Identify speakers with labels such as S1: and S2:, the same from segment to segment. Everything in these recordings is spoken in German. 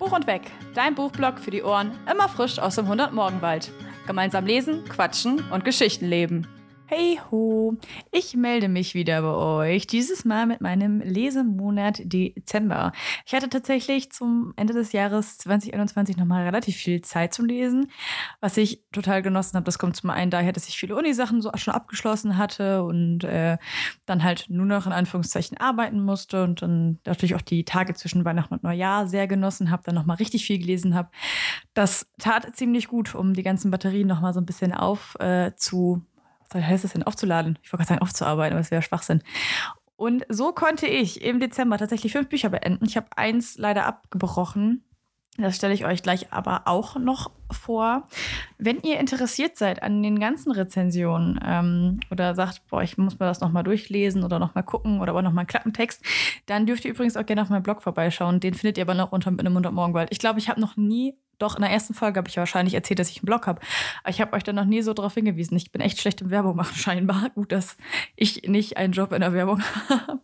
S1: Buch und Weg, dein Buchblog für die Ohren, immer frisch aus dem 100 Morgenwald. Gemeinsam lesen, quatschen und Geschichten leben. Hey ho, ich melde mich wieder bei euch, dieses Mal mit meinem Lesemonat Dezember. Ich hatte tatsächlich zum Ende des Jahres 2021 nochmal relativ viel Zeit zum Lesen, was ich total genossen habe. Das kommt zum einen daher, dass ich viele Unisachen so schon abgeschlossen hatte und äh, dann halt nur noch in Anführungszeichen arbeiten musste und dann natürlich auch die Tage zwischen Weihnachten und Neujahr sehr genossen habe, dann nochmal richtig viel gelesen habe. Das tat ziemlich gut, um die ganzen Batterien nochmal so ein bisschen auf äh, was heißt es denn, aufzuladen? Ich wollte gerade sagen, aufzuarbeiten, aber es wäre Schwachsinn. Und so konnte ich im Dezember tatsächlich fünf Bücher beenden. Ich habe eins leider abgebrochen. Das stelle ich euch gleich aber auch noch vor. Wenn ihr interessiert seid an den ganzen Rezensionen ähm, oder sagt, boah, ich muss mir das nochmal durchlesen oder nochmal gucken oder aber nochmal einen Klappentext, dann dürft ihr übrigens auch gerne auf meinem Blog vorbeischauen. Den findet ihr aber noch unter einem 100 Morgenwald. Ich glaube, ich habe noch nie doch, in der ersten Folge habe ich ja wahrscheinlich erzählt, dass ich einen Blog habe. Aber ich habe euch dann noch nie so darauf hingewiesen. Ich bin echt schlecht im Werbung machen, scheinbar. Gut, dass ich nicht einen Job in der Werbung habe.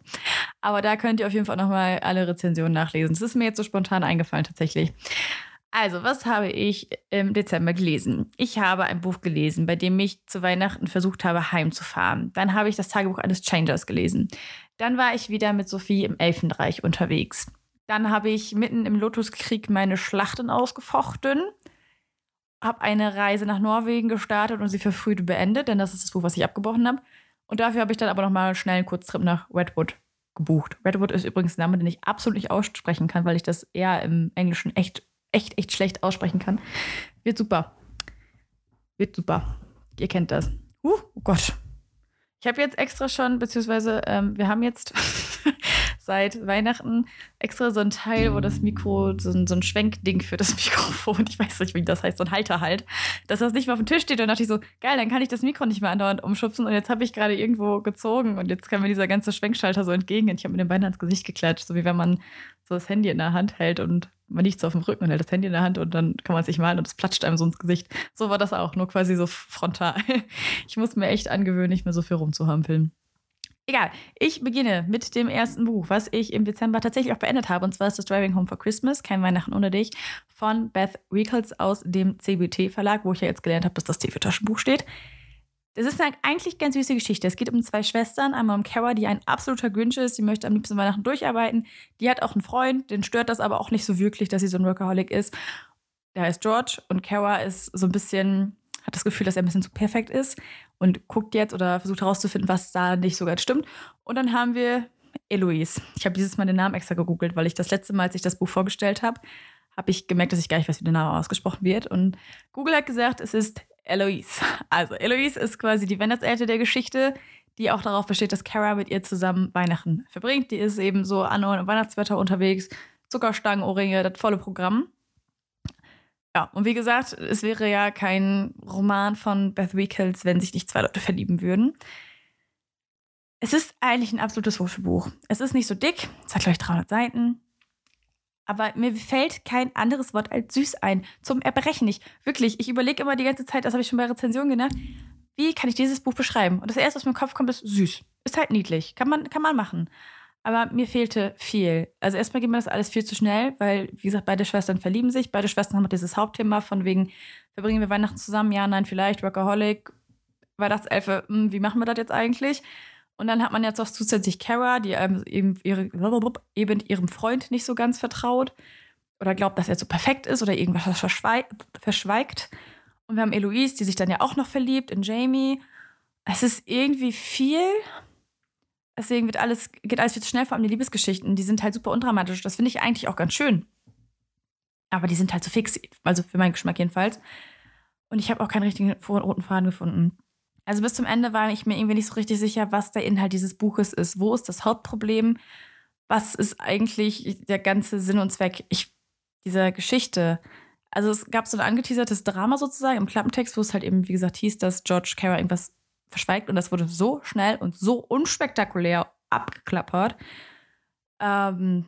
S1: Aber da könnt ihr auf jeden Fall nochmal alle Rezensionen nachlesen. Das ist mir jetzt so spontan eingefallen, tatsächlich. Also, was habe ich im Dezember gelesen? Ich habe ein Buch gelesen, bei dem ich zu Weihnachten versucht habe, heimzufahren. Dann habe ich das Tagebuch eines Changers gelesen. Dann war ich wieder mit Sophie im Elfenreich unterwegs. Dann habe ich mitten im Lotuskrieg meine Schlachten ausgefochten, habe eine Reise nach Norwegen gestartet und sie verfrüht beendet, denn das ist das Buch, was ich abgebrochen habe. Und dafür habe ich dann aber nochmal schnell einen Kurztrip nach Redwood gebucht. Redwood ist übrigens ein Name, den ich absolut nicht aussprechen kann, weil ich das eher im Englischen echt, echt, echt schlecht aussprechen kann. Wird super. Wird super. Ihr kennt das. Uh, oh Gott. Ich habe jetzt extra schon, beziehungsweise ähm, wir haben jetzt seit Weihnachten extra so ein Teil, wo das Mikro, so ein, so ein Schwenkding für das Mikrofon, ich weiß nicht, wie das heißt, so ein Halter halt, dass das nicht mehr auf dem Tisch steht. Und dachte ich so, geil, dann kann ich das Mikro nicht mehr andauernd umschubsen. Und jetzt habe ich gerade irgendwo gezogen und jetzt kam mir dieser ganze Schwenkschalter so entgegen. Und ich habe mir den Bein ans Gesicht geklatscht, so wie wenn man so das Handy in der Hand hält und man liegt so auf dem Rücken und hält das Handy in der Hand und dann kann man sich malen und es platscht einem so ins Gesicht. So war das auch, nur quasi so frontal. Ich muss mir echt angewöhnen, nicht mehr so viel rumzuhampeln. Egal, ich beginne mit dem ersten Buch, was ich im Dezember tatsächlich auch beendet habe. Und zwar ist das Driving Home for Christmas, Kein Weihnachten ohne dich, von Beth Rickles aus dem CBT Verlag, wo ich ja jetzt gelernt habe, dass das T für Taschenbuch steht. Das ist eine eigentlich ganz süße Geschichte. Es geht um zwei Schwestern. Einmal um Kara, die ein absoluter Grinch ist. Die möchte am liebsten Weihnachten durcharbeiten. Die hat auch einen Freund, den stört das aber auch nicht so wirklich, dass sie so ein Workaholic ist. Der heißt George und Kara ist so ein bisschen, hat das Gefühl, dass er ein bisschen zu perfekt ist und guckt jetzt oder versucht herauszufinden, was da nicht so ganz stimmt. Und dann haben wir Eloise. Ich habe dieses Mal den Namen extra gegoogelt, weil ich das letzte Mal, als ich das Buch vorgestellt habe, habe ich gemerkt, dass ich gar nicht weiß, wie der Name ausgesprochen wird. Und Google hat gesagt, es ist Eloise. Also Eloise ist quasi die Weihnachtselte der Geschichte, die auch darauf besteht, dass Kara mit ihr zusammen Weihnachten verbringt. Die ist eben so an Weihnachtswetter unterwegs, Zuckerstangen, Ohrringe, das volle Programm. Ja, und wie gesagt, es wäre ja kein Roman von Beth Wickels, wenn sich nicht zwei Leute verlieben würden. Es ist eigentlich ein absolutes Wurfelbuch. Es ist nicht so dick, es hat gleich 300 Seiten. Aber mir fällt kein anderes Wort als süß ein. Zum Erbrechen nicht. Wirklich, ich überlege immer die ganze Zeit, das habe ich schon bei Rezensionen gedacht, wie kann ich dieses Buch beschreiben? Und das erste, was mir im Kopf kommt, ist süß. Ist halt niedlich. Kann man, kann man machen. Aber mir fehlte viel. Also erstmal geht mir das alles viel zu schnell, weil, wie gesagt, beide Schwestern verlieben sich. Beide Schwestern haben dieses Hauptthema von wegen, verbringen wir Weihnachten zusammen? Ja, nein, vielleicht. Workaholic, Weihnachtselfe, hm, wie machen wir das jetzt eigentlich? Und dann hat man jetzt auch zusätzlich Kara, die eben, ihre, eben ihrem Freund nicht so ganz vertraut oder glaubt, dass er so perfekt ist oder irgendwas verschweigt. Und wir haben Eloise, die sich dann ja auch noch verliebt in Jamie. Es ist irgendwie viel. Deswegen wird alles, geht alles viel zu schnell, vor allem die Liebesgeschichten. Die sind halt super undramatisch. Das finde ich eigentlich auch ganz schön. Aber die sind halt so fix, also für meinen Geschmack jedenfalls. Und ich habe auch keinen richtigen roten Faden gefunden. Also bis zum Ende war ich mir irgendwie nicht so richtig sicher, was der Inhalt dieses Buches ist. Wo ist das Hauptproblem? Was ist eigentlich der ganze Sinn und Zweck ich, dieser Geschichte? Also es gab so ein angeteasertes Drama sozusagen im Klappentext, wo es halt eben, wie gesagt, hieß, dass George Kara irgendwas verschweigt und das wurde so schnell und so unspektakulär abgeklappert. Ähm,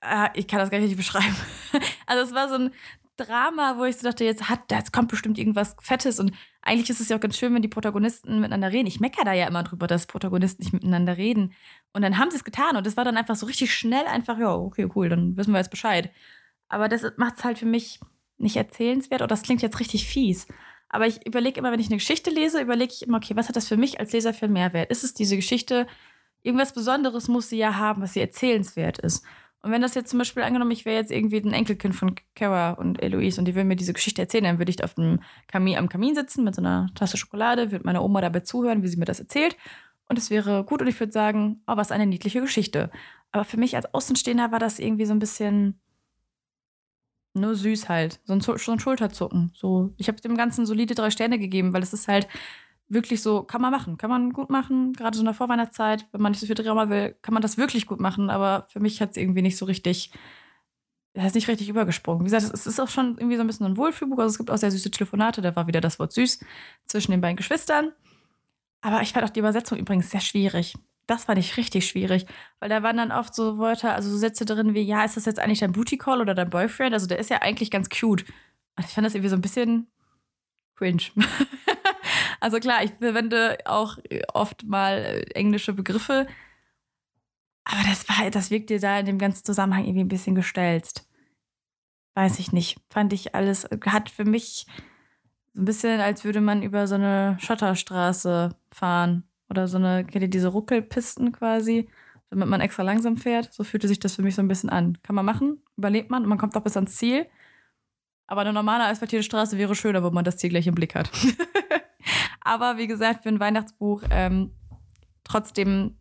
S1: äh, ich kann das gar nicht beschreiben. also es war so ein Drama, wo ich so dachte, jetzt hat, jetzt kommt bestimmt irgendwas Fettes und eigentlich ist es ja auch ganz schön, wenn die Protagonisten miteinander reden. Ich meckere da ja immer drüber, dass Protagonisten nicht miteinander reden. Und dann haben sie es getan und es war dann einfach so richtig schnell einfach, ja, okay, cool, dann wissen wir jetzt Bescheid. Aber das macht es halt für mich nicht erzählenswert oder das klingt jetzt richtig fies. Aber ich überlege immer, wenn ich eine Geschichte lese, überlege ich immer, okay, was hat das für mich als Leser für einen Mehrwert? Ist es diese Geschichte, irgendwas Besonderes muss sie ja haben, was sie erzählenswert ist. Und wenn das jetzt zum Beispiel angenommen, ich wäre jetzt irgendwie ein Enkelkind von Kara und Eloise und die würden mir diese Geschichte erzählen, dann würde ich auf dem Kamin, am Kamin sitzen mit so einer Tasse Schokolade, würde meiner Oma dabei zuhören, wie sie mir das erzählt. Und es wäre gut und ich würde sagen, oh, was eine niedliche Geschichte. Aber für mich als Außenstehender war das irgendwie so ein bisschen nur süß halt. So ein, so ein Schulterzucken. So, ich habe dem Ganzen solide drei Sterne gegeben, weil es ist halt wirklich so, kann man machen, kann man gut machen. Gerade so in der Vorweihnachtszeit, wenn man nicht so viel Drama will, kann man das wirklich gut machen. Aber für mich hat es irgendwie nicht so richtig, er ist nicht richtig übergesprungen. Wie gesagt, es ist auch schon irgendwie so ein bisschen ein Wohlfühlbuch. Also es gibt auch sehr süße Telefonate, da war wieder das Wort süß zwischen den beiden Geschwistern. Aber ich fand auch die Übersetzung übrigens sehr schwierig. Das fand ich richtig schwierig, weil da waren dann oft so Wörter, also so Sätze drin wie, ja, ist das jetzt eigentlich dein Booty Call oder dein Boyfriend? Also der ist ja eigentlich ganz cute. Und ich fand das irgendwie so ein bisschen cringe. also klar, ich verwende auch oft mal englische Begriffe, aber das war, das wirkt dir da in dem ganzen Zusammenhang irgendwie ein bisschen gestelzt. Weiß ich nicht. Fand ich alles, hat für mich so ein bisschen, als würde man über so eine Schotterstraße fahren. Oder so eine, kennt ihr diese Ruckelpisten quasi, damit man extra langsam fährt? So fühlte sich das für mich so ein bisschen an. Kann man machen, überlebt man und man kommt auch bis ans Ziel. Aber eine normale asphaltierte Straße wäre schöner, wo man das Ziel gleich im Blick hat. Aber wie gesagt, für ein Weihnachtsbuch ähm, trotzdem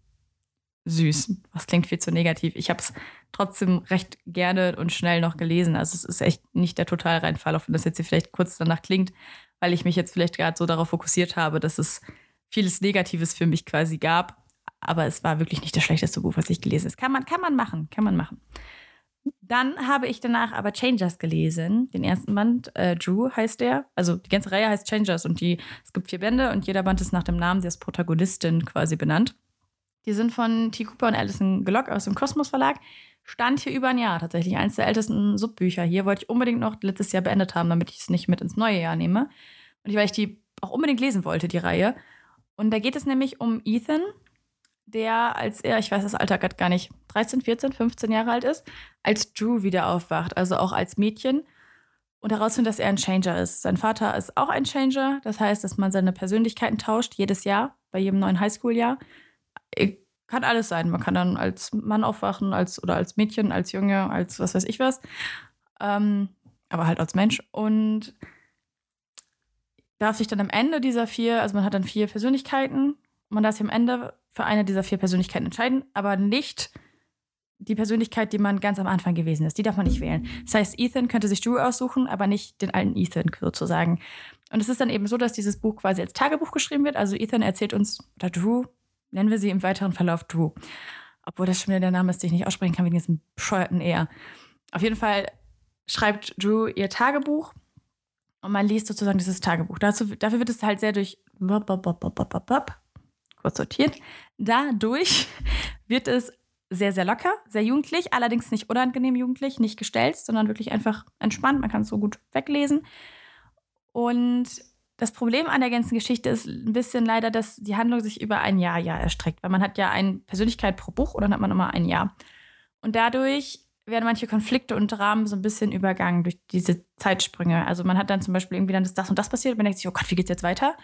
S1: süß. Was klingt viel zu negativ. Ich habe es trotzdem recht gerne und schnell noch gelesen. Also es ist echt nicht der Totalreinfall, auch wenn das jetzt hier vielleicht kurz danach klingt, weil ich mich jetzt vielleicht gerade so darauf fokussiert habe, dass es vieles Negatives für mich quasi gab. Aber es war wirklich nicht das schlechteste Buch, was ich gelesen habe. Kann man, kann man machen, kann man machen. Dann habe ich danach aber Changers gelesen, den ersten Band. Äh, Drew heißt der. Also die ganze Reihe heißt Changers und die, es gibt vier Bände und jeder Band ist nach dem Namen der Protagonistin quasi benannt. Die sind von T. Cooper und Alison Glock aus dem Kosmos Verlag. Stand hier über ein Jahr tatsächlich. Eines der ältesten Subbücher hier. Wollte ich unbedingt noch letztes Jahr beendet haben, damit ich es nicht mit ins neue Jahr nehme. Und weil ich die auch unbedingt lesen wollte, die Reihe. Und da geht es nämlich um Ethan, der, als er, ich weiß das Alter gerade gar nicht, 13, 14, 15 Jahre alt ist, als Drew wieder aufwacht, also auch als Mädchen und herausfindet, dass er ein Changer ist. Sein Vater ist auch ein Changer, das heißt, dass man seine Persönlichkeiten tauscht, jedes Jahr, bei jedem neuen Highschool-Jahr. Kann alles sein. Man kann dann als Mann aufwachen, als oder als Mädchen, als Junge, als was weiß ich was. Ähm, aber halt als Mensch. Und darf sich dann am Ende dieser vier, also man hat dann vier Persönlichkeiten, man darf sich am Ende für eine dieser vier Persönlichkeiten entscheiden, aber nicht die Persönlichkeit, die man ganz am Anfang gewesen ist. Die darf man nicht wählen. Das heißt, Ethan könnte sich Drew aussuchen, aber nicht den alten Ethan sozusagen. Und es ist dann eben so, dass dieses Buch quasi als Tagebuch geschrieben wird. Also Ethan erzählt uns, oder Drew, nennen wir sie im weiteren Verlauf Drew. Obwohl das schon wieder der Name ist, den ich nicht aussprechen kann, wegen diesem bescheuerten eher. Auf jeden Fall schreibt Drew ihr Tagebuch und man liest sozusagen dieses Tagebuch. Dazu, dafür wird es halt sehr durch kurz sortiert. Dadurch wird es sehr, sehr locker, sehr jugendlich, allerdings nicht unangenehm jugendlich, nicht gestellt, sondern wirklich einfach entspannt. Man kann es so gut weglesen. Und das Problem an der ganzen Geschichte ist ein bisschen leider, dass die Handlung sich über ein Jahr, Jahr erstreckt. Weil man hat ja eine Persönlichkeit pro Buch und dann hat man immer ein Jahr. Und dadurch werden manche Konflikte und Rahmen so ein bisschen übergangen durch diese Zeitsprünge. Also man hat dann zum Beispiel irgendwie dann das, das und das passiert und man denkt sich, oh Gott, wie geht's jetzt weiter?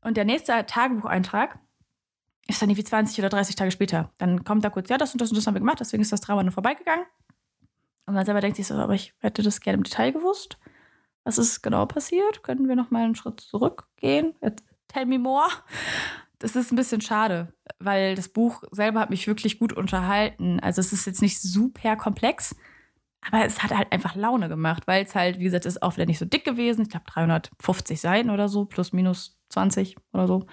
S1: Und der nächste Tagebucheintrag ist dann irgendwie 20 oder 30 Tage später. Dann kommt da kurz, ja, das und das und das haben wir gemacht, deswegen ist das Drama nur vorbeigegangen. Und man selber denkt sich so, aber ich hätte das gerne im Detail gewusst. Was ist genau passiert? Können wir noch mal einen Schritt zurückgehen? Tell me more das ist ein bisschen schade, weil das Buch selber hat mich wirklich gut unterhalten. Also es ist jetzt nicht super komplex, aber es hat halt einfach Laune gemacht, weil es halt, wie gesagt, ist auch wieder nicht so dick gewesen. Ich glaube 350 Seiten oder so, plus minus 20 oder so.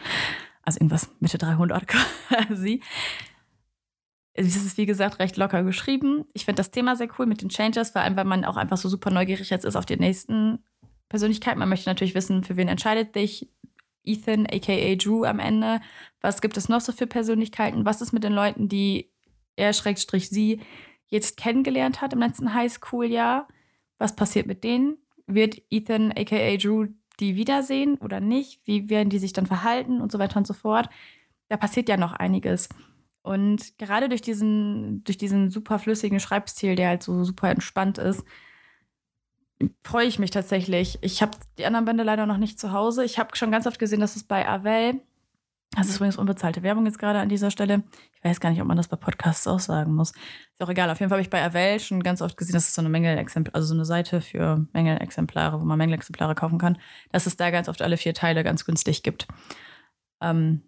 S1: Also irgendwas Mitte 300 quasi. Es ist, wie gesagt, recht locker geschrieben. Ich finde das Thema sehr cool mit den Changes, vor allem, weil man auch einfach so super neugierig jetzt ist auf die nächsten Persönlichkeiten. Man möchte natürlich wissen, für wen entscheidet sich Ethan, aka Drew, am Ende. Was gibt es noch so für Persönlichkeiten? Was ist mit den Leuten, die er, Schrägstrich, sie jetzt kennengelernt hat im letzten Highschool-Jahr? Was passiert mit denen? Wird Ethan, aka Drew, die wiedersehen oder nicht, wie werden die sich dann verhalten und so weiter und so fort. Da passiert ja noch einiges. Und gerade durch diesen, durch diesen super flüssigen Schreibstil, der halt so super entspannt ist, freue ich mich tatsächlich. Ich habe die anderen Bände leider noch nicht zu Hause. Ich habe schon ganz oft gesehen, dass es bei Avel, das ist übrigens unbezahlte Werbung jetzt gerade an dieser Stelle. Ich weiß gar nicht, ob man das bei Podcasts auch sagen muss. Ist auch egal. Auf jeden Fall habe ich bei Avel schon ganz oft gesehen, dass es so eine Mängelexemplar, also so eine Seite für Mängelexemplare, wo man Mängelexemplare kaufen kann, dass es da ganz oft alle vier Teile ganz günstig gibt. Ähm,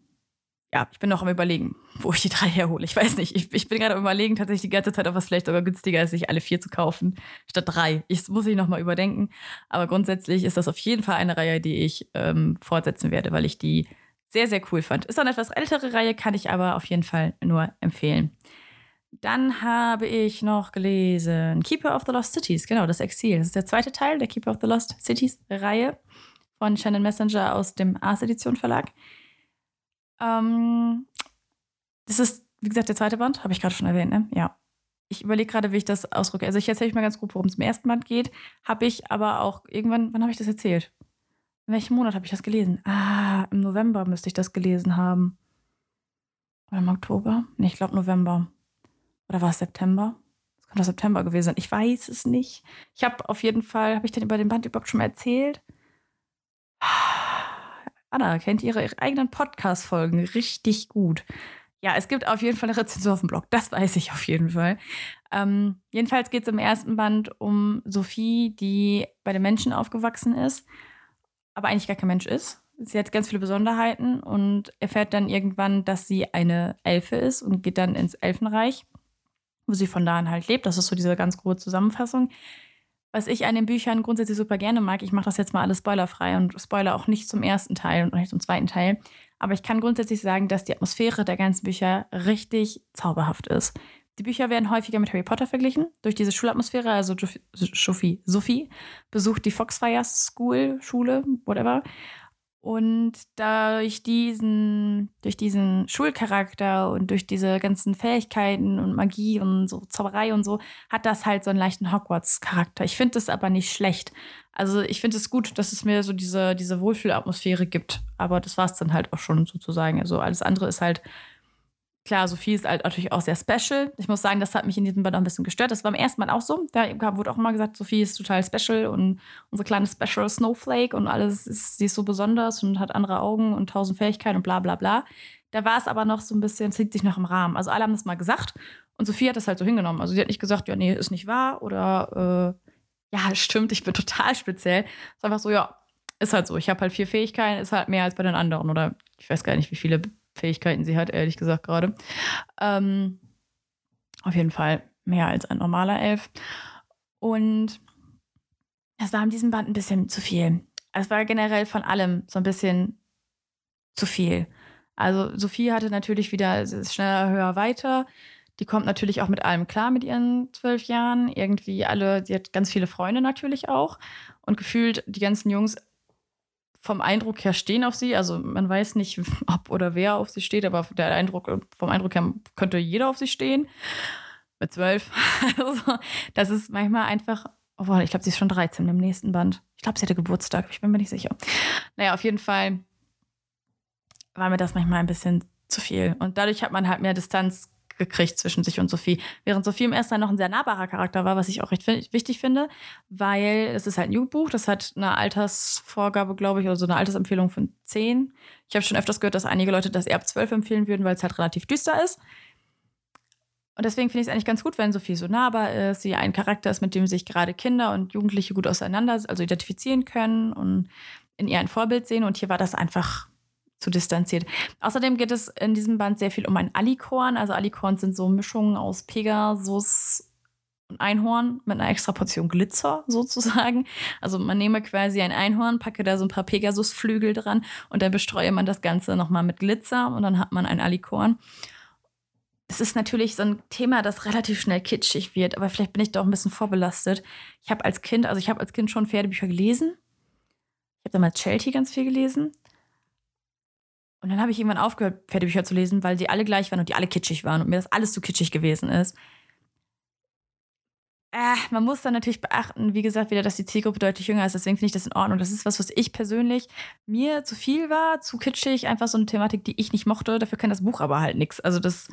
S1: ja, ich bin noch am überlegen, wo ich die drei herhole. Ich weiß nicht. Ich, ich bin gerade am überlegen, tatsächlich die ganze Zeit, ob was vielleicht sogar günstiger ist, sich alle vier zu kaufen, statt drei. Ich muss ich nochmal überdenken. Aber grundsätzlich ist das auf jeden Fall eine Reihe, die ich ähm, fortsetzen werde, weil ich die sehr, sehr cool fand. Ist auch eine etwas ältere Reihe, kann ich aber auf jeden Fall nur empfehlen. Dann habe ich noch gelesen Keeper of the Lost Cities, genau, das Exil. Das ist der zweite Teil der Keeper of the Lost Cities Reihe von Shannon Messenger aus dem Ars Edition Verlag. Ähm, das ist, wie gesagt, der zweite Band, habe ich gerade schon erwähnt, ne? Ja. Ich überlege gerade, wie ich das ausdrücke. Also ich erzähle euch mal ganz grob, worum es im ersten Band geht. Habe ich aber auch irgendwann, wann habe ich das erzählt? In welchem Monat habe ich das gelesen? Ah, im November müsste ich das gelesen haben. Oder im Oktober? Nee, ich glaube November. Oder war es September? Das könnte September gewesen sein. Ich weiß es nicht. Ich habe auf jeden Fall, habe ich denn über den Band überhaupt schon mal erzählt? Anna kennt ihre eigenen Podcast-Folgen richtig gut. Ja, es gibt auf jeden Fall eine Rezension auf dem Blog. Das weiß ich auf jeden Fall. Ähm, jedenfalls geht es im ersten Band um Sophie, die bei den Menschen aufgewachsen ist, aber eigentlich gar kein Mensch ist. Sie hat ganz viele Besonderheiten und erfährt dann irgendwann, dass sie eine Elfe ist und geht dann ins Elfenreich, wo sie von da an halt lebt. Das ist so diese ganz grobe Zusammenfassung was ich an den Büchern grundsätzlich super gerne mag, ich mache das jetzt mal alles spoilerfrei und spoiler auch nicht zum ersten Teil und nicht zum zweiten Teil. Aber ich kann grundsätzlich sagen, dass die Atmosphäre der ganzen Bücher richtig zauberhaft ist. Die Bücher werden häufiger mit Harry Potter verglichen, durch diese Schulatmosphäre. Also Sophie, Sophie besucht die Foxfire School, Schule, whatever. Und durch diesen, durch diesen Schulcharakter und durch diese ganzen Fähigkeiten und Magie und so Zauberei und so, hat das halt so einen leichten Hogwarts-Charakter. Ich finde es aber nicht schlecht. Also ich finde es gut, dass es mir so diese, diese Wohlfühlatmosphäre gibt. Aber das war es dann halt auch schon sozusagen. Also alles andere ist halt Klar, Sophie ist halt natürlich auch sehr special. Ich muss sagen, das hat mich in diesem Band auch ein bisschen gestört. Das war beim ersten Mal auch so. Da wurde auch immer gesagt, Sophie ist total special und unsere kleine Special Snowflake und alles ist, sie ist so besonders und hat andere Augen und tausend Fähigkeiten und bla bla bla. Da war es aber noch so ein bisschen, es liegt sich noch im Rahmen. Also alle haben das mal gesagt und Sophie hat das halt so hingenommen. Also sie hat nicht gesagt, ja, nee, ist nicht wahr oder äh, ja, stimmt, ich bin total speziell. Es ist einfach so, ja, ist halt so. Ich habe halt vier Fähigkeiten, ist halt mehr als bei den anderen oder ich weiß gar nicht, wie viele Fähigkeiten sie hat, ehrlich gesagt gerade. Ähm, auf jeden Fall mehr als ein normaler Elf. Und es war in diesem Band ein bisschen zu viel. Es war generell von allem so ein bisschen zu viel. Also Sophie hatte natürlich wieder schneller, höher, weiter. Die kommt natürlich auch mit allem klar mit ihren zwölf Jahren. Irgendwie alle, sie hat ganz viele Freunde natürlich auch. Und gefühlt die ganzen Jungs vom Eindruck her stehen auf sie. Also man weiß nicht, ob oder wer auf sie steht, aber der Eindruck, vom Eindruck her könnte jeder auf sie stehen. Mit zwölf. Also, das ist manchmal einfach. Oh, ich glaube, sie ist schon 13 im nächsten Band. Ich glaube, sie hatte Geburtstag. Ich bin mir nicht sicher. Naja, auf jeden Fall war mir das manchmal ein bisschen zu viel. Und dadurch hat man halt mehr Distanz gekriegt zwischen sich und Sophie. Während Sophie im ersten Teil noch ein sehr nahbarer Charakter war, was ich auch recht wichtig finde, weil es ist halt ein Jugendbuch, das hat eine Altersvorgabe, glaube ich, oder so eine Altersempfehlung von 10. Ich habe schon öfters gehört, dass einige Leute das eher ab 12 empfehlen würden, weil es halt relativ düster ist. Und deswegen finde ich es eigentlich ganz gut, wenn Sophie so nahbar ist, sie ein Charakter ist, mit dem sich gerade Kinder und Jugendliche gut auseinander, also identifizieren können und in ihr ein Vorbild sehen. Und hier war das einfach zu distanziert. Außerdem geht es in diesem Band sehr viel um ein Alikorn. Also Alikorn sind so Mischungen aus Pegasus und Einhorn mit einer extra Portion Glitzer sozusagen. Also man nehme quasi ein Einhorn, packe da so ein paar Pegasusflügel dran und dann bestreue man das Ganze nochmal mit Glitzer und dann hat man ein Alikorn. Es ist natürlich so ein Thema, das relativ schnell kitschig wird, aber vielleicht bin ich da auch ein bisschen vorbelastet. Ich habe als Kind, also ich habe als Kind schon Pferdebücher gelesen. Ich habe damals Chelsea ganz viel gelesen. Und dann habe ich irgendwann aufgehört, Pferdebücher zu lesen, weil die alle gleich waren und die alle kitschig waren und mir das alles zu kitschig gewesen ist. äh, man muss dann natürlich beachten, wie gesagt, wieder, dass die Zielgruppe deutlich jünger ist. Deswegen finde ich das in Ordnung. Das ist was, was ich persönlich mir zu viel war, zu kitschig, einfach so eine Thematik, die ich nicht mochte. Dafür kann das Buch aber halt nichts. Also das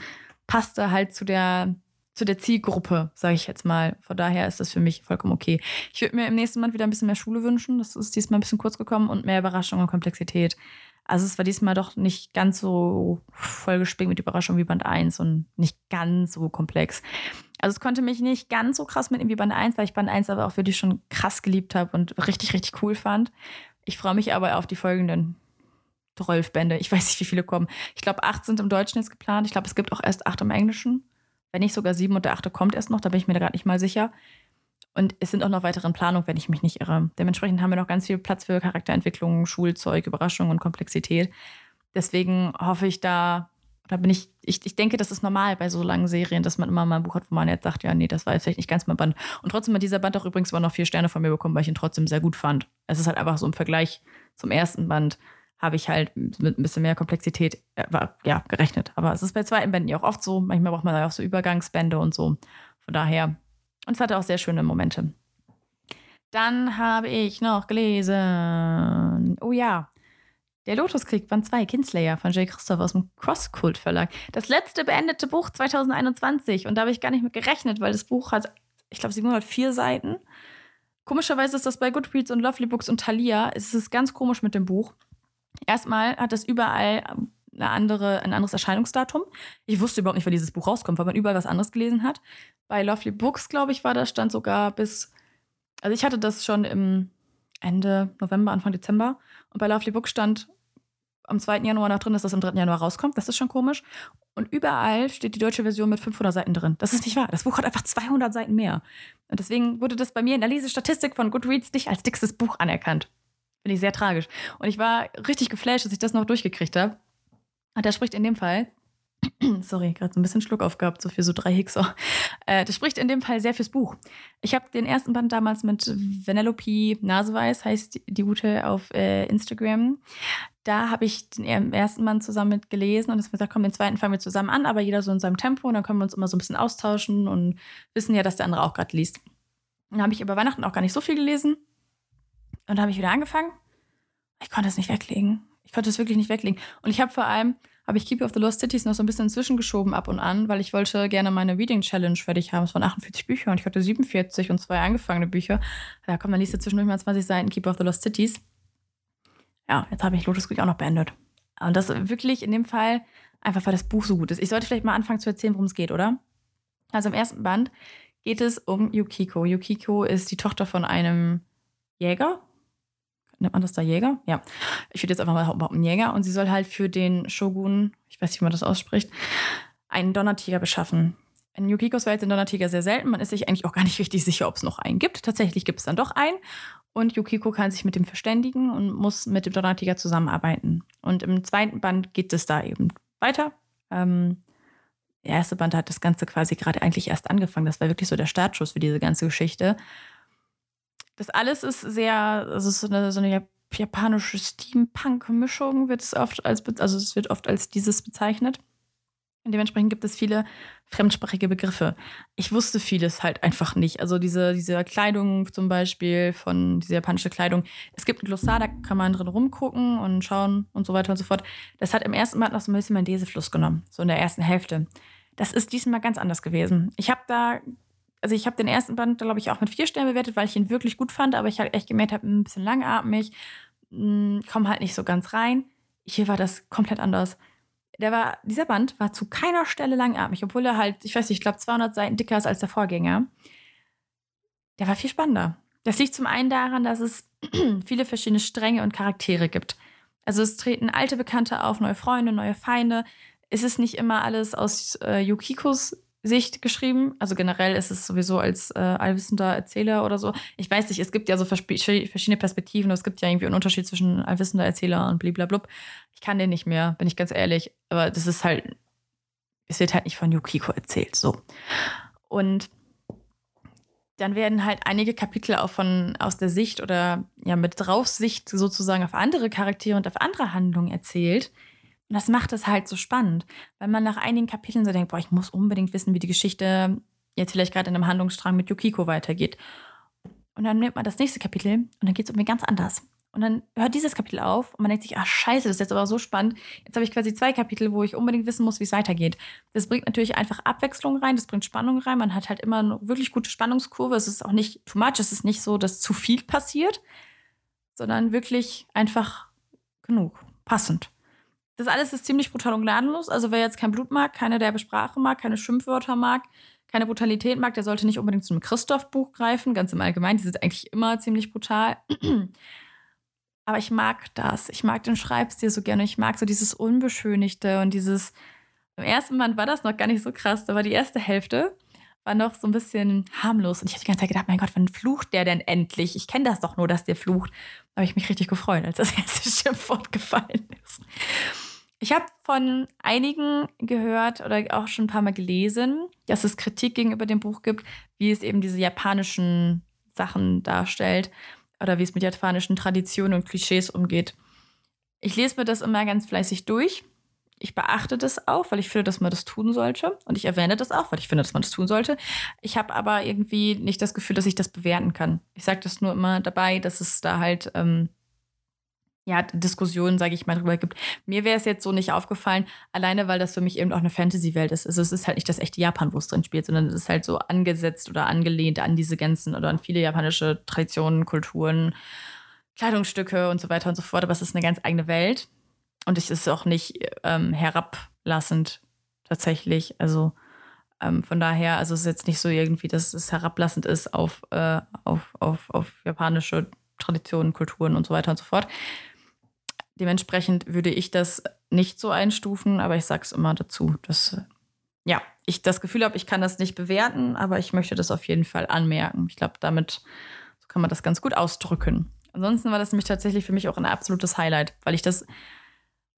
S1: passte halt zu der, zu der Zielgruppe, sage ich jetzt mal. Von daher ist das für mich vollkommen okay. Ich würde mir im nächsten Monat wieder ein bisschen mehr Schule wünschen. Das ist diesmal ein bisschen kurz gekommen und mehr Überraschung und Komplexität. Also es war diesmal doch nicht ganz so vollgespickt mit Überraschung wie Band 1 und nicht ganz so komplex. Also es konnte mich nicht ganz so krass mitnehmen wie Band 1, weil ich Band 1 aber auch wirklich schon krass geliebt habe und richtig, richtig cool fand. Ich freue mich aber auf die folgenden 12 Bände. Ich weiß nicht, wie viele kommen. Ich glaube, acht sind im Deutschen jetzt geplant. Ich glaube, es gibt auch erst acht im Englischen. Wenn nicht sogar sieben und der achte kommt erst noch, da bin ich mir gerade nicht mal sicher. Und es sind auch noch weitere in Planung, wenn ich mich nicht irre. Dementsprechend haben wir noch ganz viel Platz für Charakterentwicklung, Schulzeug, Überraschung und Komplexität. Deswegen hoffe ich da, da bin ich, ich, ich denke, das ist normal bei so langen Serien, dass man immer mal ein Buch hat, wo man jetzt sagt, ja, nee, das war jetzt vielleicht nicht ganz mein Band. Und trotzdem hat dieser Band auch übrigens mal noch vier Sterne von mir bekommen, weil ich ihn trotzdem sehr gut fand. Es ist halt einfach so im Vergleich zum ersten Band habe ich halt mit ein bisschen mehr Komplexität äh, ja, gerechnet. Aber es ist bei zweiten Bänden ja auch oft so. Manchmal braucht man ja auch so Übergangsbände und so. Von daher und es hatte auch sehr schöne Momente. Dann habe ich noch gelesen. Oh ja. Der Lotuskrieg Band 2, Kinslayer von Jay Christoph aus dem Crosskult Verlag. Das letzte beendete Buch 2021. Und da habe ich gar nicht mit gerechnet, weil das Buch hat, ich glaube, 704 Seiten. Komischerweise ist das bei Goodreads und Lovely Books und Thalia. Es ist ganz komisch mit dem Buch. Erstmal hat es überall eine andere, ein anderes Erscheinungsdatum. Ich wusste überhaupt nicht, wann dieses Buch rauskommt, weil man überall was anderes gelesen hat. Bei Lovely Books, glaube ich, war das, stand sogar bis. Also ich hatte das schon im Ende November, Anfang Dezember. Und bei Lovely Books stand am 2. Januar noch drin, dass das am 3. Januar rauskommt. Das ist schon komisch. Und überall steht die deutsche Version mit 500 Seiten drin. Das ist nicht wahr. Das Buch hat einfach 200 Seiten mehr. Und deswegen wurde das bei mir in der Lesestatistik von Goodreads nicht als dickstes Buch anerkannt. Finde ich sehr tragisch. Und ich war richtig geflasht, dass ich das noch durchgekriegt habe. Und der spricht in dem Fall, sorry, gerade so ein bisschen Schluck aufgehabt, so für so drei Hixer. Äh, das spricht in dem Fall sehr fürs Buch. Ich habe den ersten Band damals mit Vanellope Naseweiß, heißt die gute auf äh, Instagram. Da habe ich den ersten Band zusammen mit gelesen und es gesagt, komm, den zweiten fangen wir zusammen an, aber jeder so in seinem Tempo und dann können wir uns immer so ein bisschen austauschen und wissen ja, dass der andere auch gerade liest. Dann habe ich über Weihnachten auch gar nicht so viel gelesen und da habe ich wieder angefangen. Ich konnte es nicht weglegen. Ich konnte es wirklich nicht weglegen. Und ich habe vor allem, habe ich Keep of the Lost Cities noch so ein bisschen zwischengeschoben ab und an, weil ich wollte gerne meine Reading Challenge fertig haben. Es waren 48 Bücher und ich hatte 47 und zwei angefangene Bücher. Da kommt dann liest du zwischendurch mal 20 Seiten Keep of the Lost Cities. Ja, jetzt habe ich Lotus Creek auch noch beendet. Und das wirklich in dem Fall einfach, weil das Buch so gut ist. Ich sollte vielleicht mal anfangen zu erzählen, worum es geht, oder? Also im ersten Band geht es um Yukiko. Yukiko ist die Tochter von einem Jäger, nennt man das da Jäger? Ja. Ich würde jetzt einfach mal behaupten Jäger. Und sie soll halt für den Shogun, ich weiß nicht, wie man das ausspricht, einen Donnertiger beschaffen. In Yukikos Welt sind Donnertiger sehr selten. Man ist sich eigentlich auch gar nicht richtig sicher, ob es noch einen gibt. Tatsächlich gibt es dann doch einen. Und Yukiko kann sich mit dem verständigen und muss mit dem Donnertiger zusammenarbeiten. Und im zweiten Band geht es da eben weiter. Ähm, der erste Band hat das Ganze quasi gerade eigentlich erst angefangen. Das war wirklich so der Startschuss für diese ganze Geschichte. Das alles ist sehr, also so eine, so eine japanische Steampunk-Mischung wird es oft als, also es wird oft als dieses bezeichnet. Und dementsprechend gibt es viele fremdsprachige Begriffe. Ich wusste vieles halt einfach nicht. Also diese, diese Kleidung zum Beispiel von dieser japanischen Kleidung. Es gibt ein Glossar, da kann man drin rumgucken und schauen und so weiter und so fort. Das hat im ersten Mal noch so ein bisschen meinen Lesefluss genommen, so in der ersten Hälfte. Das ist diesmal ganz anders gewesen. Ich habe da also ich habe den ersten Band, glaube ich, auch mit vier Sternen bewertet, weil ich ihn wirklich gut fand, aber ich halt echt gemerkt habe, ein bisschen langatmig, hm, komme halt nicht so ganz rein. Hier war das komplett anders. Der war, dieser Band war zu keiner Stelle langatmig, obwohl er halt, ich weiß nicht, ich glaube 200 Seiten dicker ist als der Vorgänger. Der war viel spannender. Das liegt zum einen daran, dass es viele verschiedene Stränge und Charaktere gibt. Also es treten alte Bekannte auf, neue Freunde, neue Feinde. Es ist nicht immer alles aus äh, Yukikos Sicht geschrieben. Also generell ist es sowieso als äh, allwissender Erzähler oder so. Ich weiß nicht, es gibt ja so verschiedene Perspektiven. Es gibt ja irgendwie einen Unterschied zwischen allwissender Erzähler und blablabla. Ich kann den nicht mehr, bin ich ganz ehrlich. Aber das ist halt, es wird halt nicht von Yukiko erzählt. So. Und dann werden halt einige Kapitel auch von aus der Sicht oder ja mit Draufsicht sozusagen auf andere Charaktere und auf andere Handlungen erzählt und das macht es halt so spannend, weil man nach einigen Kapiteln so denkt, boah, ich muss unbedingt wissen, wie die Geschichte jetzt vielleicht gerade in einem Handlungsstrang mit Yukiko weitergeht. Und dann nimmt man das nächste Kapitel und dann geht es irgendwie ganz anders. Und dann hört dieses Kapitel auf und man denkt sich, ach scheiße, das ist jetzt aber so spannend. Jetzt habe ich quasi zwei Kapitel, wo ich unbedingt wissen muss, wie es weitergeht. Das bringt natürlich einfach Abwechslung rein, das bringt Spannung rein. Man hat halt immer eine wirklich gute Spannungskurve. Es ist auch nicht too much, es ist nicht so, dass zu viel passiert, sondern wirklich einfach genug, passend. Das alles ist ziemlich brutal und gnadenlos. Also wer jetzt kein Blut mag, keine derbe Sprache mag, keine Schimpfwörter mag, keine Brutalität mag, der sollte nicht unbedingt zu einem Christoph-Buch greifen. Ganz im Allgemeinen, die sind eigentlich immer ziemlich brutal. Aber ich mag das. Ich mag den Schreibstil so gerne. Ich mag so dieses Unbeschönigte und dieses. Im ersten Band war das noch gar nicht so krass, aber die erste Hälfte war noch so ein bisschen harmlos. Und ich habe die ganze Zeit gedacht, mein Gott, wann flucht der denn endlich? Ich kenne das doch nur, dass der flucht. Da habe ich mich richtig gefreut, als das erste Schimpfwort gefallen ist. Ich habe von einigen gehört oder auch schon ein paar Mal gelesen, dass es Kritik gegenüber dem Buch gibt, wie es eben diese japanischen Sachen darstellt oder wie es mit japanischen Traditionen und Klischees umgeht. Ich lese mir das immer ganz fleißig durch. Ich beachte das auch, weil ich finde, dass man das tun sollte. Und ich erwähne das auch, weil ich finde, dass man das tun sollte. Ich habe aber irgendwie nicht das Gefühl, dass ich das bewerten kann. Ich sage das nur immer dabei, dass es da halt ähm, ja, Diskussionen, sage ich mal, drüber gibt. Mir wäre es jetzt so nicht aufgefallen, alleine weil das für mich eben auch eine Fantasy-Welt ist. Also es ist halt nicht das echte Japan, wo es drin spielt, sondern es ist halt so angesetzt oder angelehnt an diese ganzen oder an viele japanische Traditionen, Kulturen, Kleidungsstücke und so weiter und so fort. Aber es ist eine ganz eigene Welt. Und es ist auch nicht ähm, herablassend tatsächlich. Also ähm, von daher, also es ist jetzt nicht so irgendwie, dass es herablassend ist auf, äh, auf, auf, auf japanische Traditionen, Kulturen und so weiter und so fort. Dementsprechend würde ich das nicht so einstufen, aber ich sage es immer dazu, dass ja, ich das Gefühl habe, ich kann das nicht bewerten, aber ich möchte das auf jeden Fall anmerken. Ich glaube, damit so kann man das ganz gut ausdrücken. Ansonsten war das nämlich tatsächlich für mich auch ein absolutes Highlight, weil ich das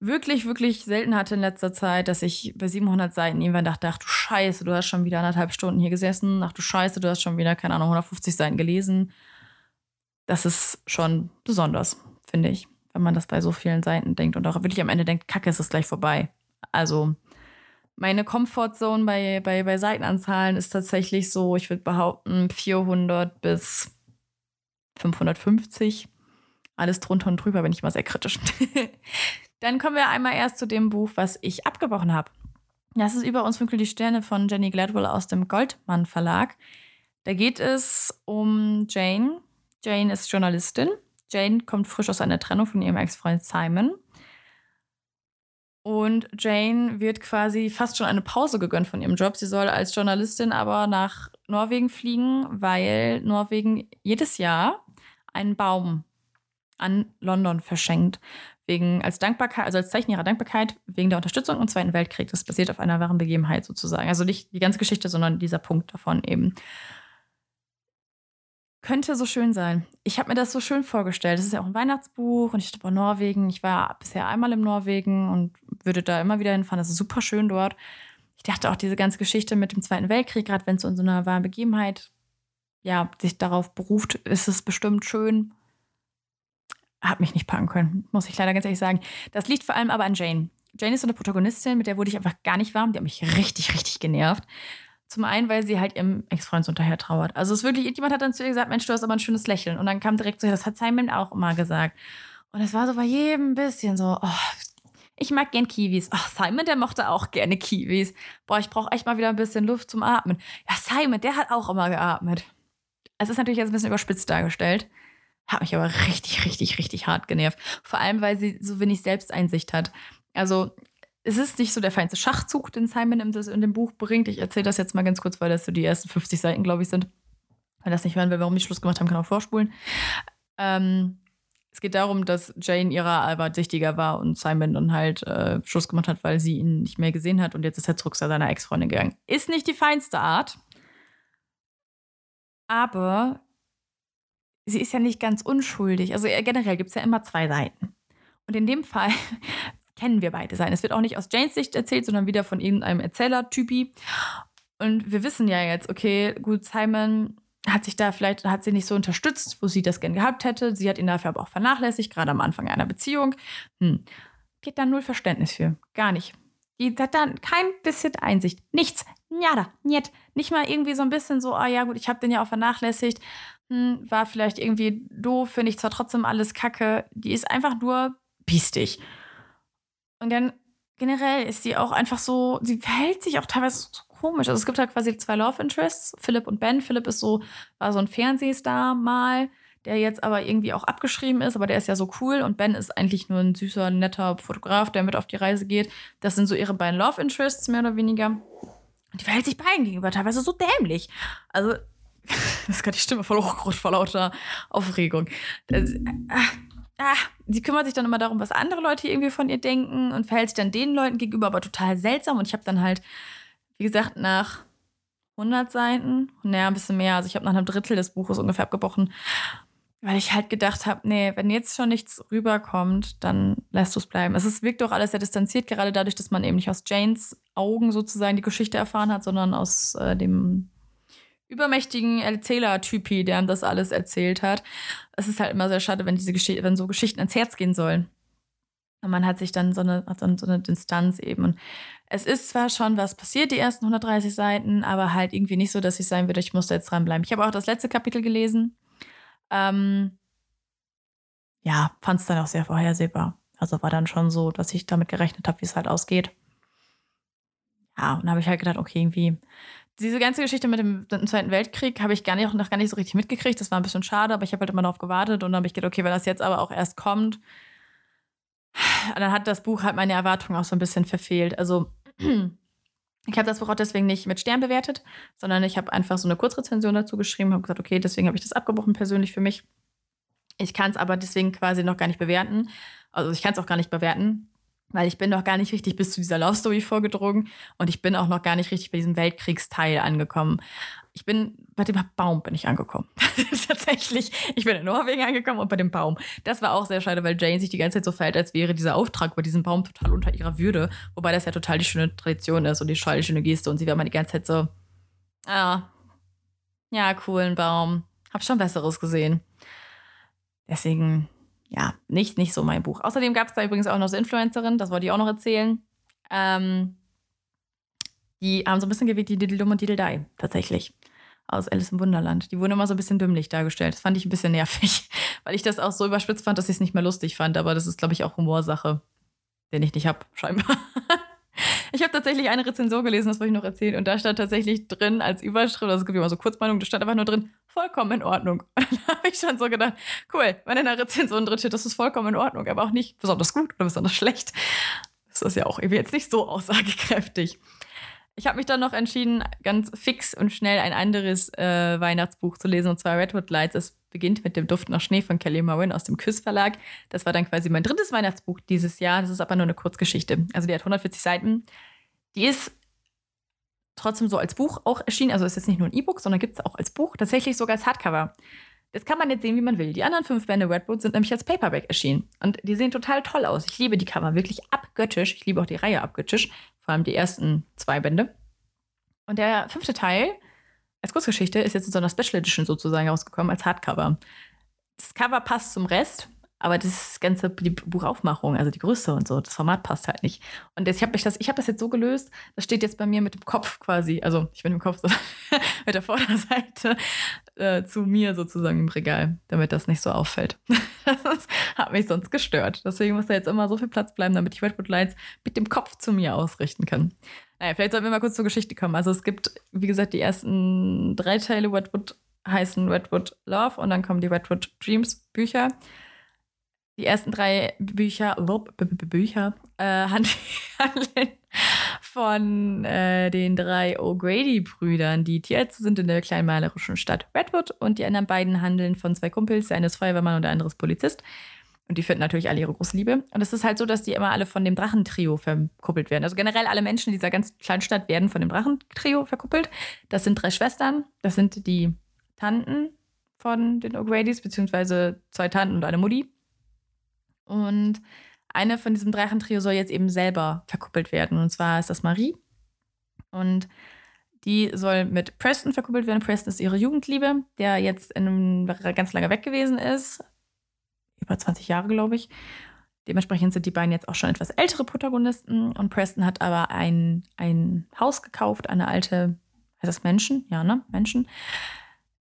S1: wirklich, wirklich selten hatte in letzter Zeit, dass ich bei 700 Seiten irgendwann dachte, ach du Scheiße, du hast schon wieder anderthalb Stunden hier gesessen, ach du Scheiße, du hast schon wieder, keine Ahnung, 150 Seiten gelesen. Das ist schon besonders, finde ich wenn man das bei so vielen Seiten denkt und auch wirklich am Ende denkt, kacke, ist es gleich vorbei. Also meine Comfortzone bei, bei, bei Seitenanzahlen ist tatsächlich so, ich würde behaupten, 400 bis 550. Alles drunter und drüber bin ich mal sehr kritisch. Dann kommen wir einmal erst zu dem Buch, was ich abgebrochen habe. Das ist Über uns funkeln die Sterne von Jenny Gladwell aus dem Goldmann Verlag. Da geht es um Jane. Jane ist Journalistin Jane kommt frisch aus einer Trennung von ihrem Ex-Freund Simon. Und Jane wird quasi fast schon eine Pause gegönnt von ihrem Job. Sie soll als Journalistin aber nach Norwegen fliegen, weil Norwegen jedes Jahr einen Baum an London verschenkt. Wegen als Dankbarkeit, also als Zeichen ihrer Dankbarkeit wegen der Unterstützung im Zweiten Weltkrieg. Das basiert auf einer wahren Begebenheit sozusagen. Also nicht die ganze Geschichte, sondern dieser Punkt davon eben könnte so schön sein. Ich habe mir das so schön vorgestellt. Das ist ja auch ein Weihnachtsbuch und ich dachte, Norwegen. Ich war bisher einmal im Norwegen und würde da immer wieder hinfahren. Das ist super schön dort. Ich dachte auch, diese ganze Geschichte mit dem Zweiten Weltkrieg, gerade wenn es in so einer wahren Begebenheit ja, sich darauf beruft, ist es bestimmt schön. Hat mich nicht packen können, muss ich leider ganz ehrlich sagen. Das liegt vor allem aber an Jane. Jane ist so eine Protagonistin, mit der wurde ich einfach gar nicht warm. Die hat mich richtig, richtig genervt. Zum einen, weil sie halt ihrem Ex-Freund so hinterher trauert. Also es ist wirklich, jemand hat dann zu ihr gesagt, Mensch, du hast aber ein schönes Lächeln. Und dann kam direkt so, das hat Simon auch immer gesagt. Und es war so bei jedem ein bisschen so, oh, ich mag gern Kiwis. Ach, Simon, der mochte auch gerne Kiwis. Boah, ich brauche echt mal wieder ein bisschen Luft zum Atmen. Ja, Simon, der hat auch immer geatmet. Es ist natürlich jetzt ein bisschen überspitzt dargestellt. Hat mich aber richtig, richtig, richtig hart genervt. Vor allem, weil sie so wenig Selbsteinsicht hat. Also, es ist nicht so der feinste Schachzug, den Simon in, das, in dem Buch bringt. Ich erzähle das jetzt mal ganz kurz, weil das so die ersten 50 Seiten, glaube ich, sind. Wenn das nicht hören will, warum die Schluss gemacht haben, kann auch vorspulen. Ähm, es geht darum, dass Jane ihrer Albert sichtiger war und Simon dann halt äh, Schluss gemacht hat, weil sie ihn nicht mehr gesehen hat und jetzt ist er zurück zu seiner Ex-Freundin gegangen. Ist nicht die feinste Art, aber sie ist ja nicht ganz unschuldig. Also äh, generell gibt es ja immer zwei Seiten. Und in dem Fall kennen wir beide sein. Es wird auch nicht aus Janes Sicht erzählt, sondern wieder von irgendeinem Erzählertypi. Und wir wissen ja jetzt, okay, gut, Simon hat sich da vielleicht, hat sie nicht so unterstützt, wo sie das gern gehabt hätte. Sie hat ihn dafür aber auch vernachlässigt, gerade am Anfang einer Beziehung. Hm. Geht da null Verständnis für. Gar nicht. Die hat dann kein bisschen Einsicht. Nichts. Nada. Niet. Nicht mal irgendwie so ein bisschen so, ah ja gut, ich habe den ja auch vernachlässigt. Hm, war vielleicht irgendwie doof, finde ich zwar trotzdem alles kacke. Die ist einfach nur biestig. Und dann generell ist sie auch einfach so, sie verhält sich auch teilweise so komisch. Also es gibt halt quasi zwei Love Interests, Philipp und Ben. Philipp ist so, war so ein Fernsehstar mal der jetzt aber irgendwie auch abgeschrieben ist, aber der ist ja so cool und Ben ist eigentlich nur ein süßer, netter Fotograf, der mit auf die Reise geht. Das sind so ihre beiden Love Interests, mehr oder weniger. Und die verhält sich beiden gegenüber teilweise so dämlich. Also, das ist gerade die Stimme voll hochgerutscht vor lauter Aufregung. Das, ah, ah, sie kümmert sich dann immer darum, was andere Leute irgendwie von ihr denken und verhält sich dann den Leuten gegenüber aber total seltsam. Und ich habe dann halt, wie gesagt, nach 100 Seiten, naja, ein bisschen mehr, also ich habe nach einem Drittel des Buches ungefähr abgebrochen, weil ich halt gedacht habe, nee, wenn jetzt schon nichts rüberkommt, dann lässt du es bleiben. Es wirkt doch alles sehr distanziert, gerade dadurch, dass man eben nicht aus Janes Augen sozusagen die Geschichte erfahren hat, sondern aus äh, dem übermächtigen Erzähler-Typi, der ihm das alles erzählt hat. Es ist halt immer sehr schade, wenn diese Geschichte, wenn so Geschichten ans Herz gehen sollen. Und man hat sich dann so eine, so eine Distanz eben. Und es ist zwar schon was passiert, die ersten 130 Seiten, aber halt irgendwie nicht so, dass ich sagen würde, ich muss da jetzt dranbleiben. Ich habe auch das letzte Kapitel gelesen ähm, ja, fand es dann auch sehr vorhersehbar. Also war dann schon so, dass ich damit gerechnet habe, wie es halt ausgeht. Ja, und habe ich halt gedacht, okay, irgendwie diese ganze Geschichte mit dem, dem Zweiten Weltkrieg habe ich gar nicht, noch gar nicht so richtig mitgekriegt. Das war ein bisschen schade, aber ich habe halt immer darauf gewartet und dann habe ich gedacht, okay, wenn das jetzt aber auch erst kommt, dann hat das Buch halt meine Erwartungen auch so ein bisschen verfehlt. Also ich habe das Buch auch deswegen nicht mit Stern bewertet, sondern ich habe einfach so eine Kurzrezension dazu geschrieben, habe gesagt, okay, deswegen habe ich das abgebrochen persönlich für mich. Ich kann es aber deswegen quasi noch gar nicht bewerten. Also ich kann es auch gar nicht bewerten, weil ich bin noch gar nicht richtig bis zu dieser Love Story vorgedrungen und ich bin auch noch gar nicht richtig bei diesem Weltkriegsteil angekommen ich bin bei dem Baum bin ich angekommen. Tatsächlich, ich bin in Norwegen angekommen und bei dem Baum. Das war auch sehr schade, weil Jane sich die ganze Zeit so verhält, als wäre dieser Auftrag bei diesem Baum total unter ihrer Würde. Wobei das ja total die schöne Tradition ist und die total schöne Geste. Und sie war immer die ganze Zeit so, ah, ja, coolen Baum. Hab schon Besseres gesehen. Deswegen, ja, nicht, nicht so mein Buch. Außerdem gab es da übrigens auch noch so Influencerin, das wollte ich auch noch erzählen. Ähm, die haben so ein bisschen gewählt die Diddle Dumm und Diddle Die, tatsächlich. Aus Alice im Wunderland. Die wurden immer so ein bisschen dümmlich dargestellt. Das fand ich ein bisschen nervig, weil ich das auch so überspitzt fand, dass ich es nicht mehr lustig fand. Aber das ist, glaube ich, auch Humorsache, den ich nicht habe, scheinbar. Ich habe tatsächlich eine Rezension gelesen, das wollte ich noch erzählen. Und da stand tatsächlich drin als Überschrift, also es gibt immer so Kurzmeinung, da stand einfach nur drin, vollkommen in Ordnung. Und dann habe ich schon so gedacht, cool, wenn in der Rezension drin steht, das ist vollkommen in Ordnung, aber auch nicht besonders gut oder besonders schlecht. Das ist ja auch irgendwie jetzt nicht so aussagekräftig. Ich habe mich dann noch entschieden, ganz fix und schnell ein anderes äh, Weihnachtsbuch zu lesen, und zwar Redwood Lights. Es beginnt mit dem Duft nach Schnee von Kelly Morin aus dem Küss Verlag. Das war dann quasi mein drittes Weihnachtsbuch dieses Jahr. Das ist aber nur eine Kurzgeschichte. Also die hat 140 Seiten. Die ist trotzdem so als Buch auch erschienen. Also ist jetzt nicht nur ein E-Book, sondern gibt es auch als Buch. Tatsächlich sogar als Hardcover. Das kann man jetzt sehen, wie man will. Die anderen fünf Bände Redwood sind nämlich als Paperback erschienen. Und die sehen total toll aus. Ich liebe die Cover wirklich abgöttisch. Ich liebe auch die Reihe abgöttisch vor allem die ersten zwei Bände. Und der fünfte Teil als Kurzgeschichte ist jetzt in so einer Special Edition sozusagen rausgekommen, als Hardcover. Das Cover passt zum Rest, aber das ganze, die Buchaufmachung, also die Größe und so, das Format passt halt nicht. Und jetzt, ich habe das, hab das jetzt so gelöst, das steht jetzt bei mir mit dem Kopf quasi, also ich bin im Kopf so mit der Vorderseite äh, zu mir sozusagen im Regal, damit das nicht so auffällt. das hat mich sonst gestört. Deswegen muss da jetzt immer so viel Platz bleiben, damit ich Redwood Lights mit dem Kopf zu mir ausrichten kann. Naja, vielleicht sollten wir mal kurz zur Geschichte kommen. Also es gibt, wie gesagt, die ersten drei Teile Redwood heißen Redwood Love und dann kommen die Redwood Dreams Bücher. Die ersten drei Bücher, Bücher äh, handeln von äh, den drei O'Grady-Brüdern, die Tierärzte sind in der kleinmalerischen Stadt Redwood und die anderen beiden handeln von zwei Kumpels, der eine ist Feuerwehrmann und der andere ist Polizist. Und die finden natürlich alle ihre große Liebe. Und es ist halt so, dass die immer alle von dem Drachentrio verkuppelt werden. Also generell alle Menschen in dieser ganz kleinen Stadt werden von dem Drachentrio verkuppelt. Das sind drei Schwestern, das sind die Tanten von den O'Gradys, beziehungsweise zwei Tanten und eine Mutti. Und eine von diesem Drachentrio soll jetzt eben selber verkuppelt werden. Und zwar ist das Marie. Und die soll mit Preston verkuppelt werden. Preston ist ihre Jugendliebe, der jetzt in ganz lange weg gewesen ist. Über 20 Jahre, glaube ich. Dementsprechend sind die beiden jetzt auch schon etwas ältere Protagonisten und Preston hat aber ein, ein Haus gekauft, eine alte, heißt das Menschen? Ja, ne? Menschen,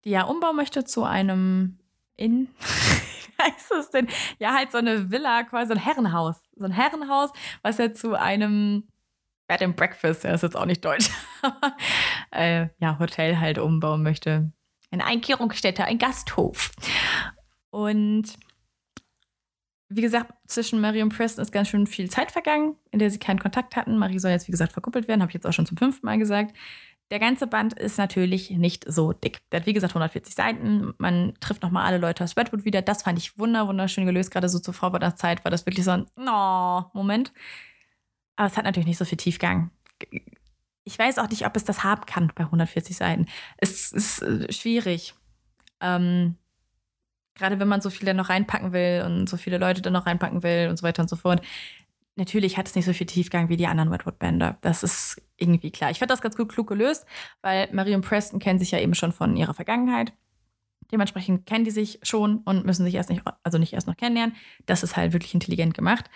S1: die er umbauen möchte zu einem Inn. Heißt das denn? Ja, halt so eine Villa, quasi so ein Herrenhaus. So ein Herrenhaus, was er zu einem Bed and Breakfast, ja, ist jetzt auch nicht deutsch, äh, ja, Hotel halt umbauen möchte. Eine Einkehrungsstätte, ein Gasthof. Und wie gesagt, zwischen Marie und Preston ist ganz schön viel Zeit vergangen, in der sie keinen Kontakt hatten. Marie soll jetzt, wie gesagt, verkuppelt werden, habe ich jetzt auch schon zum fünften Mal gesagt. Der ganze Band ist natürlich nicht so dick. Der hat, wie gesagt, 140 Seiten. Man trifft nochmal alle Leute aus Redwood wieder. Das fand ich wunder, wunderschön gelöst. Gerade so zur Vorweihnachtszeit war das wirklich so ein oh, Moment. Aber es hat natürlich nicht so viel Tiefgang. Ich weiß auch nicht, ob es das haben kann bei 140 Seiten. Es ist äh, schwierig. Ähm, Gerade wenn man so viele noch reinpacken will und so viele Leute dann noch reinpacken will und so weiter und so fort. Natürlich hat es nicht so viel Tiefgang wie die anderen Redwood-Bänder. Das ist irgendwie klar. Ich fand das ganz gut klug gelöst, weil Marie und Preston kennen sich ja eben schon von ihrer Vergangenheit. Dementsprechend kennen die sich schon und müssen sich erst nicht, also nicht erst noch kennenlernen. Das ist halt wirklich intelligent gemacht.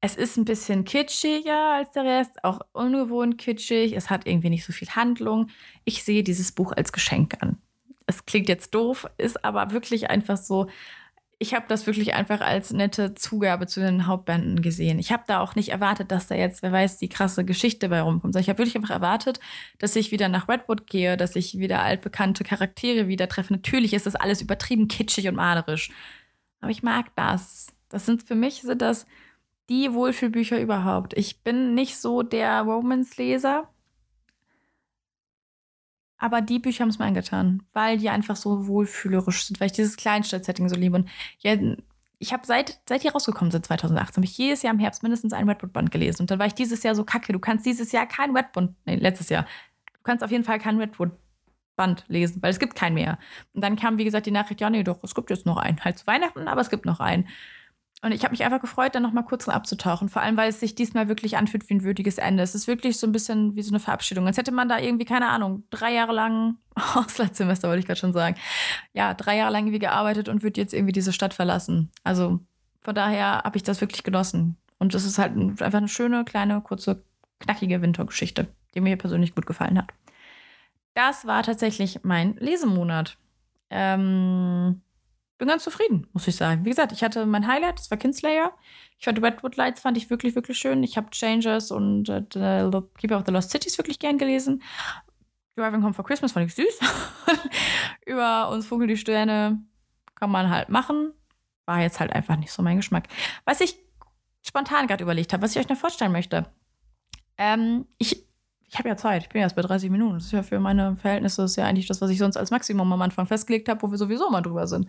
S1: Es ist ein bisschen kitschiger als der Rest, auch ungewohnt kitschig. Es hat irgendwie nicht so viel Handlung. Ich sehe dieses Buch als Geschenk an es klingt jetzt doof, ist aber wirklich einfach so. Ich habe das wirklich einfach als nette Zugabe zu den Hauptbänden gesehen. Ich habe da auch nicht erwartet, dass da jetzt, wer weiß, die krasse Geschichte bei rumkommt. Ich habe wirklich einfach erwartet, dass ich wieder nach Redwood gehe, dass ich wieder altbekannte Charaktere wieder treffe. Natürlich ist das alles übertrieben kitschig und malerisch. Aber ich mag das. Das sind für mich sind das die Wohlfühlbücher überhaupt. Ich bin nicht so der Romance-Leser. Aber die Bücher haben es mir angetan, weil die einfach so wohlfühlerisch sind, weil ich dieses Kleinstadt-Setting so liebe. Und ja, ich habe seit, seit die rausgekommen sind, 2018, habe ich jedes Jahr im Herbst mindestens ein Redwood-Band gelesen. Und dann war ich dieses Jahr so kacke, du kannst dieses Jahr kein Redwood, nee, letztes Jahr, du kannst auf jeden Fall kein Redwood-Band lesen, weil es gibt keinen mehr. Und dann kam, wie gesagt, die Nachricht, ja, nee, doch, es gibt jetzt noch einen. Halt zu Weihnachten, aber es gibt noch einen. Und ich habe mich einfach gefreut, dann nochmal kurz abzutauchen. Vor allem, weil es sich diesmal wirklich anfühlt wie ein würdiges Ende. Es ist wirklich so ein bisschen wie so eine Verabschiedung. Als hätte man da irgendwie, keine Ahnung, drei Jahre lang, Auslandssemester wollte ich gerade schon sagen, ja, drei Jahre lang irgendwie gearbeitet und würde jetzt irgendwie diese Stadt verlassen. Also von daher habe ich das wirklich genossen. Und es ist halt einfach eine schöne, kleine, kurze, knackige Wintergeschichte, die mir persönlich gut gefallen hat. Das war tatsächlich mein Lesemonat. Ähm, bin ganz zufrieden, muss ich sagen. Wie gesagt, ich hatte mein Highlight, das war Kinslayer. Ich fand Redwood Lights fand ich wirklich, wirklich schön. Ich habe Changers und äh, The Keeper of the Lost Cities wirklich gern gelesen. Driving Home for Christmas fand ich süß. Über uns Vogel die Sterne kann man halt machen. War jetzt halt einfach nicht so mein Geschmack. Was ich spontan gerade überlegt habe, was ich euch noch vorstellen möchte. Ähm, ich ich habe ja Zeit, ich bin erst bei 30 Minuten. Das ist ja für meine Verhältnisse ist ja eigentlich das, was ich sonst als Maximum am Anfang festgelegt habe, wo wir sowieso mal drüber sind.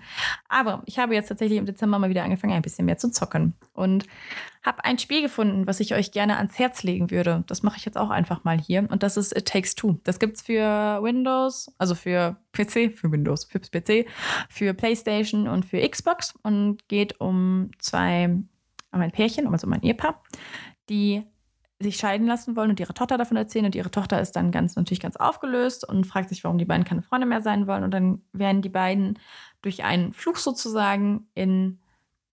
S1: Aber ich habe jetzt tatsächlich im Dezember mal wieder angefangen, ein bisschen mehr zu zocken. Und habe ein Spiel gefunden, was ich euch gerne ans Herz legen würde. Das mache ich jetzt auch einfach mal hier. Und das ist It Takes Two. Das gibt es für Windows, also für PC, für Windows, für PC, für PlayStation und für Xbox. Und geht um zwei, um ein Pärchen, also um ein Ehepaar, die sich scheiden lassen wollen und ihre Tochter davon erzählen. Und ihre Tochter ist dann ganz natürlich ganz aufgelöst und fragt sich, warum die beiden keine Freunde mehr sein wollen. Und dann werden die beiden durch einen Fluch sozusagen in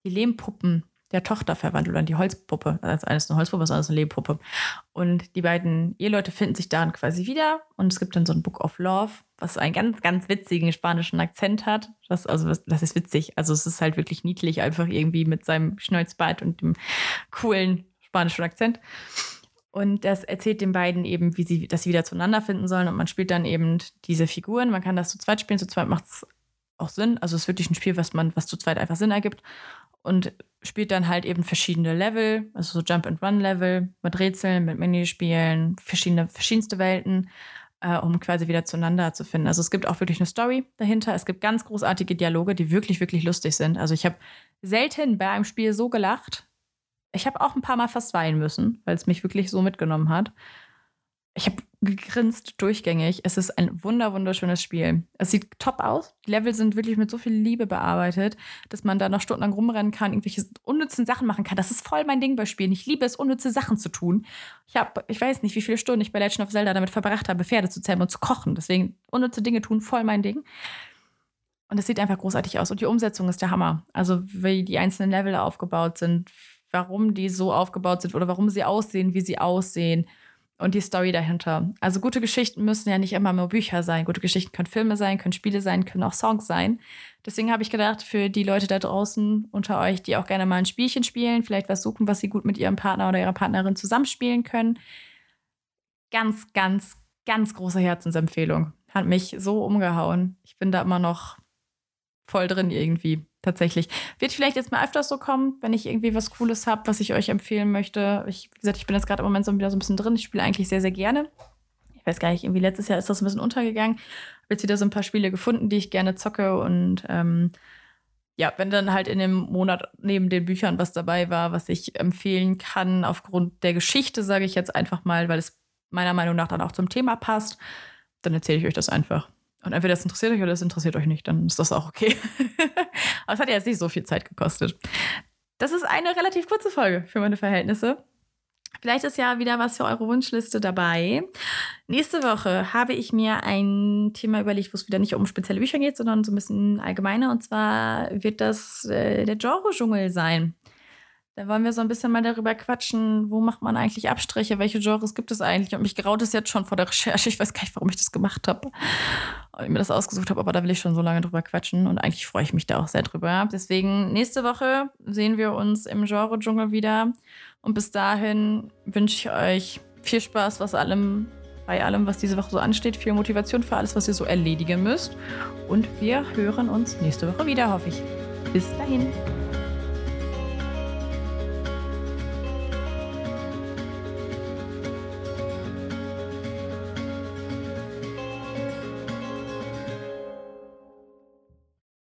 S1: die Lehmpuppen der Tochter verwandelt oder in die Holzpuppe. Also eines eine Holzpuppe, das andere ist eine Lehmpuppe. Und die beiden Eheleute finden sich dann quasi wieder. Und es gibt dann so ein Book of Love, was einen ganz, ganz witzigen spanischen Akzent hat. Das, also, das ist witzig. Also, es ist halt wirklich niedlich, einfach irgendwie mit seinem Schnäuzbart und dem coolen spanischen Akzent. Und das erzählt den beiden eben, wie sie, sie wieder zueinander finden sollen. Und man spielt dann eben diese Figuren. Man kann das zu zweit spielen. Zu zweit macht es auch Sinn. Also es ist wirklich ein Spiel, was man, was zu zweit einfach Sinn ergibt. Und spielt dann halt eben verschiedene Level, also so Jump-and-Run-Level mit Rätseln, mit Minispielen, verschiedene, verschiedenste Welten, äh, um quasi wieder zueinander zu finden. Also es gibt auch wirklich eine Story dahinter. Es gibt ganz großartige Dialoge, die wirklich, wirklich lustig sind. Also ich habe selten bei einem Spiel so gelacht ich habe auch ein paar Mal fast weinen müssen, weil es mich wirklich so mitgenommen hat. Ich habe gegrinst durchgängig. Es ist ein wunder wunderschönes Spiel. Es sieht top aus. Die Level sind wirklich mit so viel Liebe bearbeitet, dass man da noch stundenlang rumrennen kann, irgendwelche unnützen Sachen machen kann. Das ist voll mein Ding bei Spielen. Ich liebe es, unnütze Sachen zu tun. Ich habe, ich weiß nicht, wie viele Stunden ich bei Legend of Zelda damit verbracht habe, Pferde zu zähmen und zu kochen. Deswegen unnütze Dinge tun, voll mein Ding. Und es sieht einfach großartig aus. Und die Umsetzung ist der Hammer. Also wie die einzelnen Level aufgebaut sind, warum die so aufgebaut sind oder warum sie aussehen, wie sie aussehen und die Story dahinter. Also gute Geschichten müssen ja nicht immer nur Bücher sein. Gute Geschichten können Filme sein, können Spiele sein, können auch Songs sein. Deswegen habe ich gedacht, für die Leute da draußen unter euch, die auch gerne mal ein Spielchen spielen, vielleicht was suchen, was sie gut mit ihrem Partner oder ihrer Partnerin zusammenspielen können. Ganz, ganz, ganz große Herzensempfehlung. Hat mich so umgehauen. Ich bin da immer noch voll drin irgendwie tatsächlich. Wird vielleicht jetzt mal öfters so kommen, wenn ich irgendwie was Cooles habe, was ich euch empfehlen möchte. Ich, wie gesagt, ich bin jetzt gerade im Moment so wieder so ein bisschen drin. Ich spiele eigentlich sehr, sehr gerne. Ich weiß gar nicht, irgendwie letztes Jahr ist das ein bisschen untergegangen. Habe jetzt wieder so ein paar Spiele gefunden, die ich gerne zocke und ähm, ja, wenn dann halt in dem Monat neben den Büchern was dabei war, was ich empfehlen kann, aufgrund der Geschichte, sage ich jetzt einfach mal, weil es meiner Meinung nach dann auch zum Thema passt, dann erzähle ich euch das einfach. Und entweder das interessiert euch oder das interessiert euch nicht, dann ist das auch okay. Aber es hat ja jetzt nicht so viel Zeit gekostet. Das ist eine relativ kurze Folge für meine Verhältnisse. Vielleicht ist ja wieder was für eure Wunschliste dabei. Nächste Woche habe ich mir ein Thema überlegt, wo es wieder nicht um spezielle Bücher geht, sondern so ein bisschen allgemeiner. Und zwar wird das äh, der Genre-Dschungel sein. Da wollen wir so ein bisschen mal darüber quatschen, wo macht man eigentlich Abstriche, welche Genres gibt es eigentlich? Und mich graut es jetzt schon vor der Recherche. Ich weiß gar nicht, warum ich das gemacht habe. Und ich mir das ausgesucht habe, aber da will ich schon so lange drüber quatschen und eigentlich freue ich mich da auch sehr drüber. Deswegen nächste Woche sehen wir uns im Genre-Dschungel wieder. Und bis dahin wünsche ich euch viel Spaß was allem, bei allem, was diese Woche so ansteht. Viel Motivation für alles, was ihr so erledigen müsst. Und wir hören uns nächste Woche wieder, hoffe ich. Bis dahin.